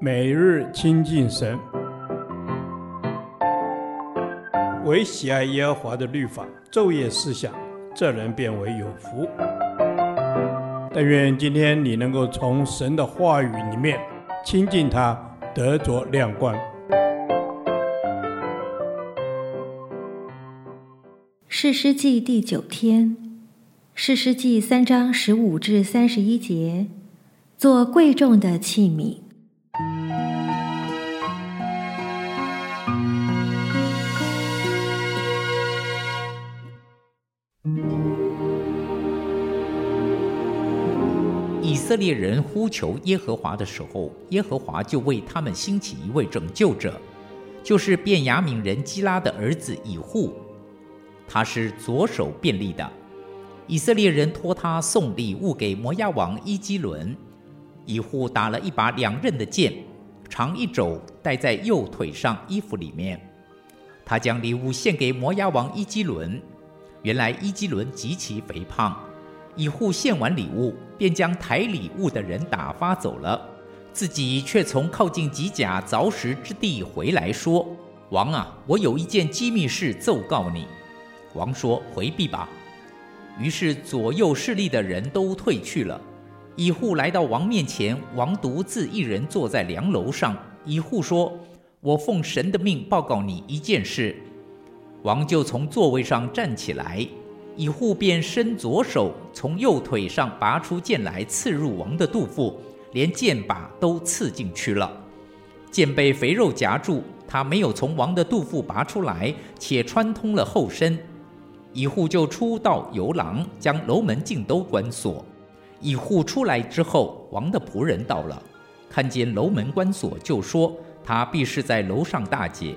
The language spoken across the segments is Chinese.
每日亲近神，唯喜爱耶和华的律法，昼夜思想，这人便为有福。但愿今天你能够从神的话语里面亲近他，得着亮光。士师记第九天，士师记三章十五至三十一节，做贵重的器皿。色列人呼求耶和华的时候，耶和华就为他们兴起一位拯救者，就是便雅悯人基拉的儿子以户。他是左手便利的。以色列人托他送礼物给摩押王伊基伦。以户打了一把两刃的剑，长一肘，戴在右腿上衣服里面。他将礼物献给摩押王伊基伦。原来伊基伦极其肥胖。乙户献完礼物，便将抬礼物的人打发走了，自己却从靠近吉甲凿石之地回来，说：“王啊，我有一件机密事奏告你。”王说：“回避吧。”于是左右侍立的人都退去了。以户来到王面前，王独自一人坐在梁楼上。以户说：“我奉神的命报告你一件事。”王就从座位上站起来。以户便伸左手，从右腿上拔出剑来，刺入王的肚腹，连剑把都刺进去了。剑被肥肉夹住，他没有从王的肚腹拔出来，且穿通了后身。以户就出到游廊，将楼门尽都关锁。以户出来之后，王的仆人到了，看见楼门关锁，就说他必是在楼上大解。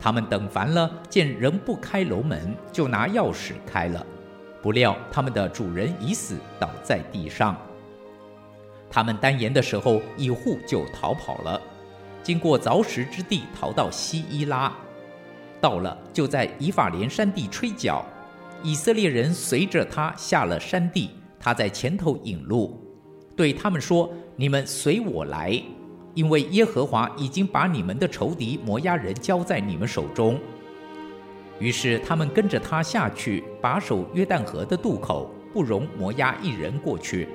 他们等烦了，见仍不开楼门，就拿钥匙开了。不料他们的主人已死，倒在地上。他们单言的时候，以户就逃跑了，经过凿石之地，逃到西伊拉。到了，就在以法莲山地吹角。以色列人随着他下了山地，他在前头引路，对他们说：“你们随我来。”因为耶和华已经把你们的仇敌摩押人交在你们手中，于是他们跟着他下去，把守约旦河的渡口，不容摩押一人过去。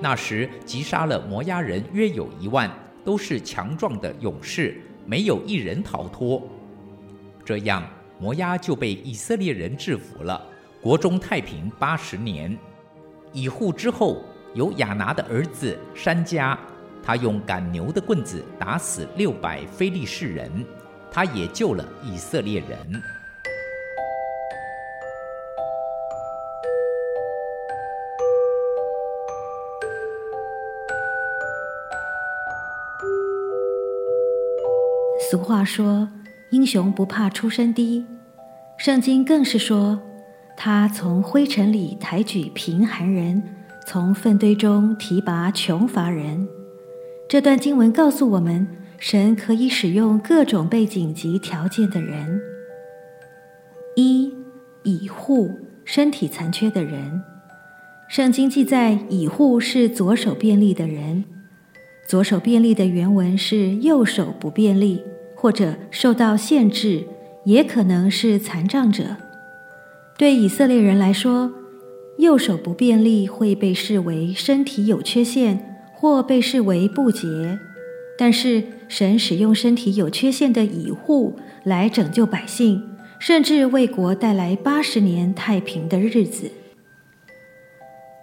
那时击杀了摩押人约有一万，都是强壮的勇士，没有一人逃脱。这样摩押就被以色列人制服了，国中太平八十年。以户之后有亚拿的儿子珊迦。他用赶牛的棍子打死六百非利士人，他也救了以色列人。俗话说：“英雄不怕出身低。”圣经更是说：“他从灰尘里抬举贫寒人，从粪堆中提拔穷乏人。”这段经文告诉我们，神可以使用各种背景及条件的人。一、以户，身体残缺的人。圣经记载，以户是左手便利的人。左手便利的原文是右手不便利，或者受到限制，也可能是残障者。对以色列人来说，右手不便利会被视为身体有缺陷。或被视为不洁，但是神使用身体有缺陷的以户来拯救百姓，甚至为国带来八十年太平的日子。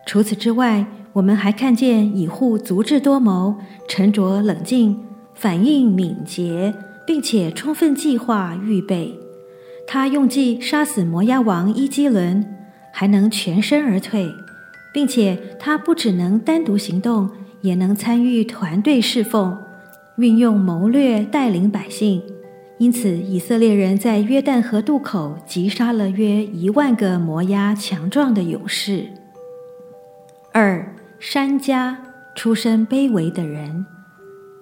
除此之外，我们还看见以户足智多谋、沉着冷静、反应敏捷，并且充分计划预备。他用计杀死摩押王伊基伦，还能全身而退，并且他不只能单独行动。也能参与团队侍奉，运用谋略带领百姓，因此以色列人在约旦河渡口击杀了约一万个摩押强壮的勇士。二、珊迦出身卑微的人，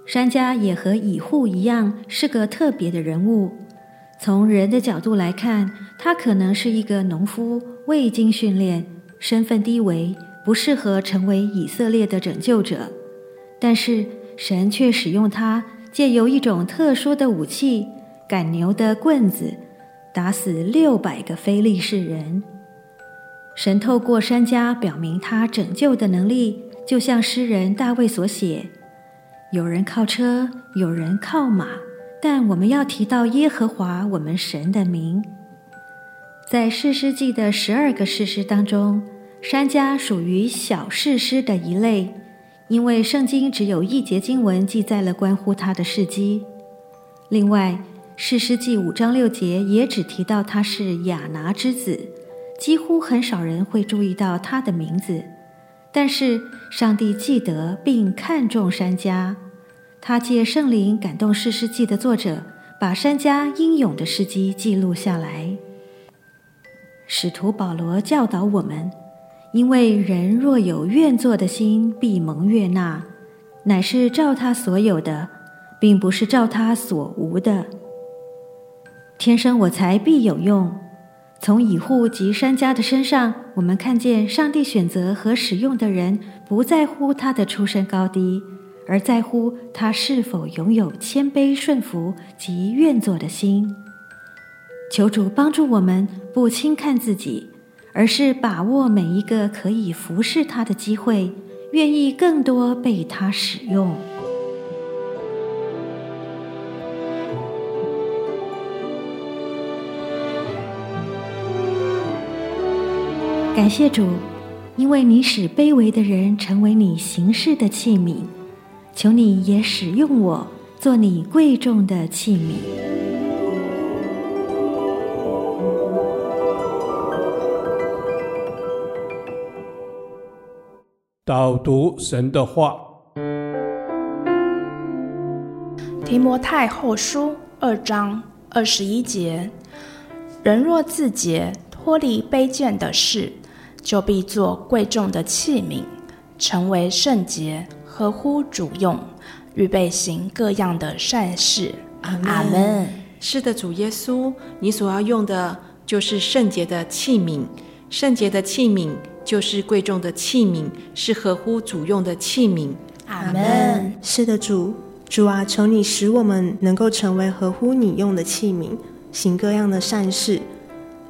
珊迦也和以户一样是个特别的人物。从人的角度来看，他可能是一个农夫，未经训练，身份低微。不适合成为以色列的拯救者，但是神却使用他，借由一种特殊的武器——赶牛的棍子，打死六百个非利士人。神透过山家表明他拯救的能力，就像诗人大卫所写：“有人靠车，有人靠马，但我们要提到耶和华我们神的名。”在士师记的十二个士师当中，山家属于小事师的一类，因为圣经只有一节经文记载了关乎他的事迹。另外，士师记五章六节也只提到他是亚拿之子。几乎很少人会注意到他的名字，但是上帝记得并看重山家，他借圣灵感动士师记的作者，把山家英勇的事迹记录下来。使徒保罗教导我们，因为人若有愿作的心，必蒙悦纳，乃是照他所有的，并不是照他所无的。天生我材必有用。从以户及珊迦的身上，我们看见上帝选择和使用的人，不在乎他的出身高低，而在乎他是否拥有谦卑顺服及愿做的心。求主帮助我们，不轻看自己，而是把握每一个可以服侍他的机会，愿意更多被他使用。感谢主，因为你使卑微的人成为你行事的器皿，求你也使用我，做你贵重的器皿。导读神的话，提摩太后书二章二十一节：人若自洁，脱离卑贱的事。就必做贵重的器皿，成为圣洁，合乎主用，预备行各样的善事。阿门。阿门。是的，主耶稣，你所要用的就是圣洁的器皿，圣洁的器皿就是贵重的器皿，是合乎主用的器皿。阿门。是的，主，主啊，求你使我们能够成为合乎你用的器皿，行各样的善事。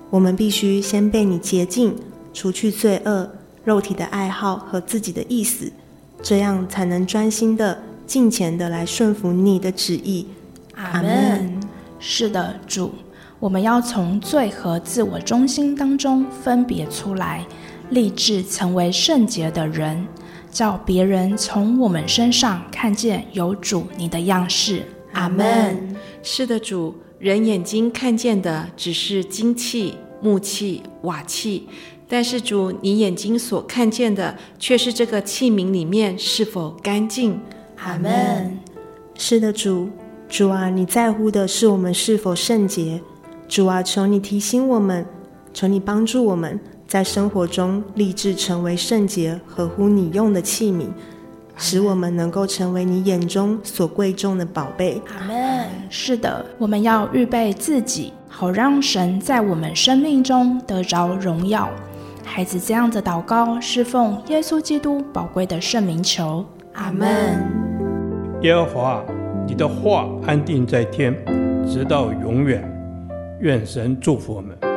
我们必须先被你洁净。除去罪恶、肉体的爱好和自己的意思，这样才能专心的、尽虔的来顺服你的旨意。阿门。是的，主，我们要从罪和自我中心当中分别出来，立志成为圣洁的人，叫别人从我们身上看见有主你的样式。阿门。是的，主，人眼睛看见的只是金器、木器、瓦器。但是主，你眼睛所看见的，却是这个器皿里面是否干净。阿门。是的，主，主啊，你在乎的是我们是否圣洁。主啊，求你提醒我们，求你帮助我们在生活中立志成为圣洁、合乎你用的器皿，使我们能够成为你眼中所贵重的宝贝。阿门。是的，我们要预备自己，好让神在我们生命中得着荣耀。孩子这样的祷告，是奉耶稣基督宝贵的圣名求，阿门。耶和华，你的话安定在天，直到永远。愿神祝福我们。